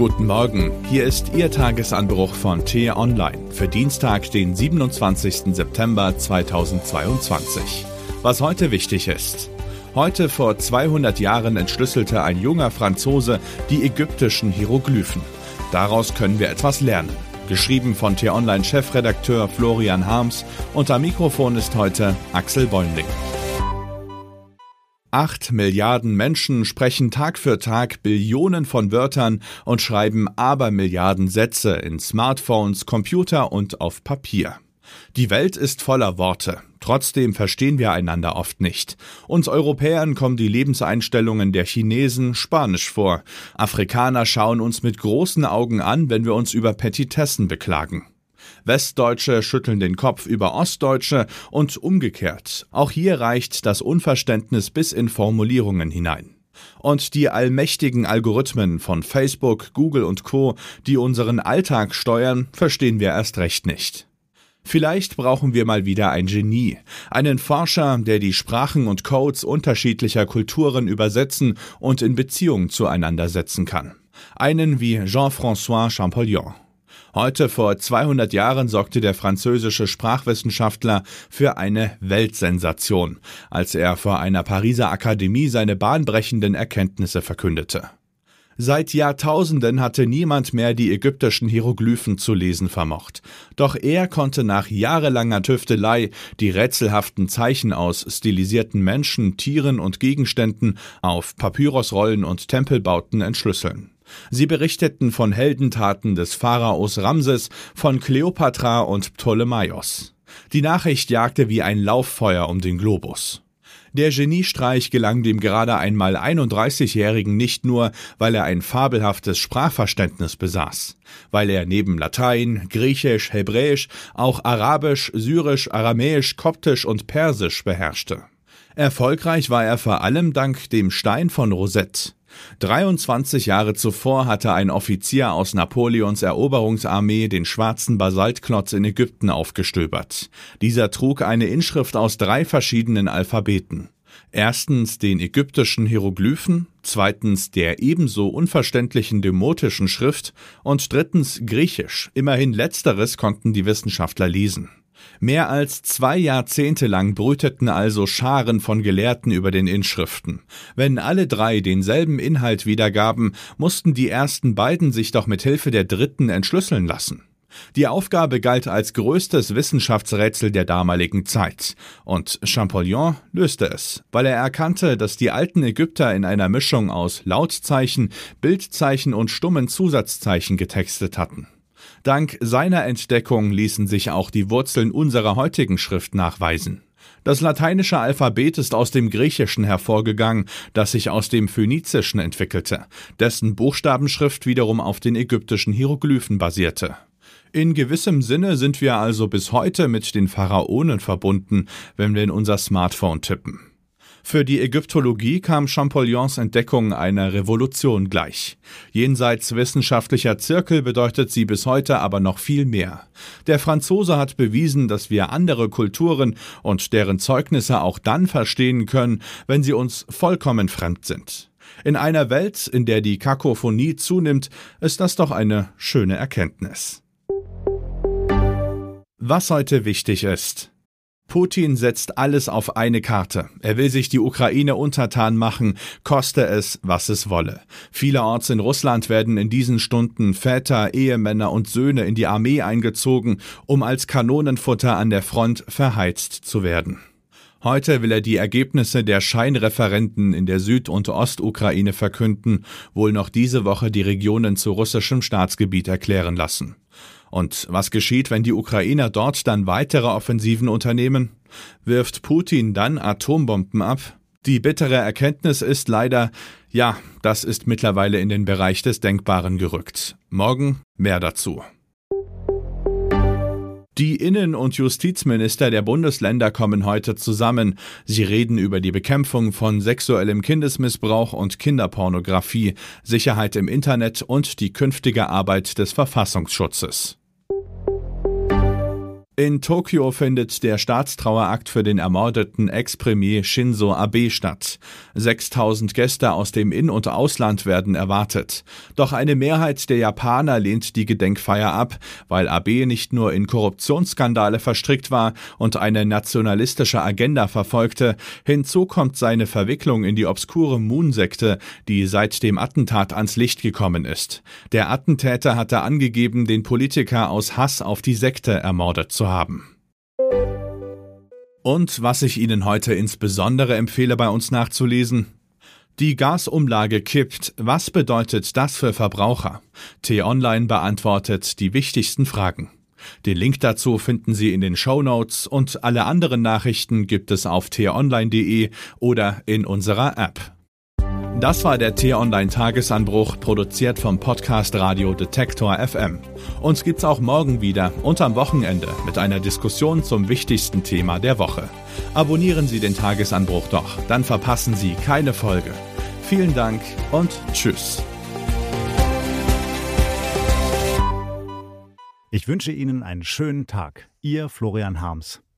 Guten Morgen, hier ist Ihr Tagesanbruch von T-Online für Dienstag, den 27. September 2022. Was heute wichtig ist. Heute vor 200 Jahren entschlüsselte ein junger Franzose die ägyptischen Hieroglyphen. Daraus können wir etwas lernen. Geschrieben von T-Online-Chefredakteur Florian Harms am Mikrofon ist heute Axel Bäumling. Acht Milliarden Menschen sprechen Tag für Tag Billionen von Wörtern und schreiben Abermilliarden Sätze in Smartphones, Computer und auf Papier. Die Welt ist voller Worte. Trotzdem verstehen wir einander oft nicht. Uns Europäern kommen die Lebenseinstellungen der Chinesen Spanisch vor. Afrikaner schauen uns mit großen Augen an, wenn wir uns über Petitessen beklagen. Westdeutsche schütteln den Kopf über Ostdeutsche und umgekehrt. Auch hier reicht das Unverständnis bis in Formulierungen hinein. Und die allmächtigen Algorithmen von Facebook, Google und Co, die unseren Alltag steuern, verstehen wir erst recht nicht. Vielleicht brauchen wir mal wieder ein Genie, einen Forscher, der die Sprachen und Codes unterschiedlicher Kulturen übersetzen und in Beziehung zueinander setzen kann. Einen wie Jean-François Champollion. Heute vor 200 Jahren sorgte der französische Sprachwissenschaftler für eine Weltsensation, als er vor einer Pariser Akademie seine bahnbrechenden Erkenntnisse verkündete. Seit Jahrtausenden hatte niemand mehr die ägyptischen Hieroglyphen zu lesen vermocht. Doch er konnte nach jahrelanger Tüftelei die rätselhaften Zeichen aus stilisierten Menschen, Tieren und Gegenständen auf Papyrusrollen und Tempelbauten entschlüsseln. Sie berichteten von Heldentaten des Pharaos Ramses, von Kleopatra und Ptolemaios. Die Nachricht jagte wie ein Lauffeuer um den Globus. Der Geniestreich gelang dem gerade einmal 31-Jährigen nicht nur, weil er ein fabelhaftes Sprachverständnis besaß, weil er neben Latein, Griechisch, Hebräisch auch Arabisch, Syrisch, Aramäisch, Koptisch und Persisch beherrschte. Erfolgreich war er vor allem dank dem Stein von Rosette. 23 Jahre zuvor hatte ein Offizier aus Napoleons Eroberungsarmee den schwarzen Basaltklotz in Ägypten aufgestöbert. Dieser trug eine Inschrift aus drei verschiedenen Alphabeten. Erstens den ägyptischen Hieroglyphen, zweitens der ebenso unverständlichen demotischen Schrift und drittens Griechisch. Immerhin letzteres konnten die Wissenschaftler lesen. Mehr als zwei Jahrzehnte lang brüteten also Scharen von Gelehrten über den Inschriften. Wenn alle drei denselben Inhalt wiedergaben, mussten die ersten beiden sich doch mit Hilfe der dritten entschlüsseln lassen. Die Aufgabe galt als größtes Wissenschaftsrätsel der damaligen Zeit. Und Champollion löste es, weil er erkannte, dass die alten Ägypter in einer Mischung aus Lautzeichen, Bildzeichen und stummen Zusatzzeichen getextet hatten. Dank seiner Entdeckung ließen sich auch die Wurzeln unserer heutigen Schrift nachweisen. Das lateinische Alphabet ist aus dem Griechischen hervorgegangen, das sich aus dem Phönizischen entwickelte, dessen Buchstabenschrift wiederum auf den ägyptischen Hieroglyphen basierte. In gewissem Sinne sind wir also bis heute mit den Pharaonen verbunden, wenn wir in unser Smartphone tippen. Für die Ägyptologie kam Champollion's Entdeckung einer Revolution gleich. Jenseits wissenschaftlicher Zirkel bedeutet sie bis heute aber noch viel mehr. Der Franzose hat bewiesen, dass wir andere Kulturen und deren Zeugnisse auch dann verstehen können, wenn sie uns vollkommen fremd sind. In einer Welt, in der die Kakophonie zunimmt, ist das doch eine schöne Erkenntnis. Was heute wichtig ist. Putin setzt alles auf eine Karte. Er will sich die Ukraine untertan machen, koste es, was es wolle. Vielerorts in Russland werden in diesen Stunden Väter, Ehemänner und Söhne in die Armee eingezogen, um als Kanonenfutter an der Front verheizt zu werden. Heute will er die Ergebnisse der Scheinreferenten in der Süd- und Ostukraine verkünden, wohl noch diese Woche die Regionen zu russischem Staatsgebiet erklären lassen. Und was geschieht, wenn die Ukrainer dort dann weitere Offensiven unternehmen? Wirft Putin dann Atombomben ab? Die bittere Erkenntnis ist leider, ja, das ist mittlerweile in den Bereich des Denkbaren gerückt. Morgen mehr dazu. Die Innen- und Justizminister der Bundesländer kommen heute zusammen. Sie reden über die Bekämpfung von sexuellem Kindesmissbrauch und Kinderpornografie, Sicherheit im Internet und die künftige Arbeit des Verfassungsschutzes. In Tokio findet der Staatstrauerakt für den ermordeten Ex-Premier Shinzo Abe statt. 6000 Gäste aus dem In- und Ausland werden erwartet. Doch eine Mehrheit der Japaner lehnt die Gedenkfeier ab, weil Abe nicht nur in Korruptionsskandale verstrickt war und eine nationalistische Agenda verfolgte. Hinzu kommt seine Verwicklung in die obskure Moon-Sekte, die seit dem Attentat ans Licht gekommen ist. Der Attentäter hatte angegeben, den Politiker aus Hass auf die Sekte ermordet zu haben. Und was ich Ihnen heute insbesondere empfehle, bei uns nachzulesen, die Gasumlage kippt. Was bedeutet das für Verbraucher? T-Online beantwortet die wichtigsten Fragen. Den Link dazu finden Sie in den Show Notes und alle anderen Nachrichten gibt es auf t-online.de oder in unserer App. Das war der T-Online-Tagesanbruch, produziert vom Podcast Radio Detektor FM. Uns gibt's auch morgen wieder und am Wochenende mit einer Diskussion zum wichtigsten Thema der Woche. Abonnieren Sie den Tagesanbruch doch, dann verpassen Sie keine Folge. Vielen Dank und Tschüss. Ich wünsche Ihnen einen schönen Tag. Ihr Florian Harms.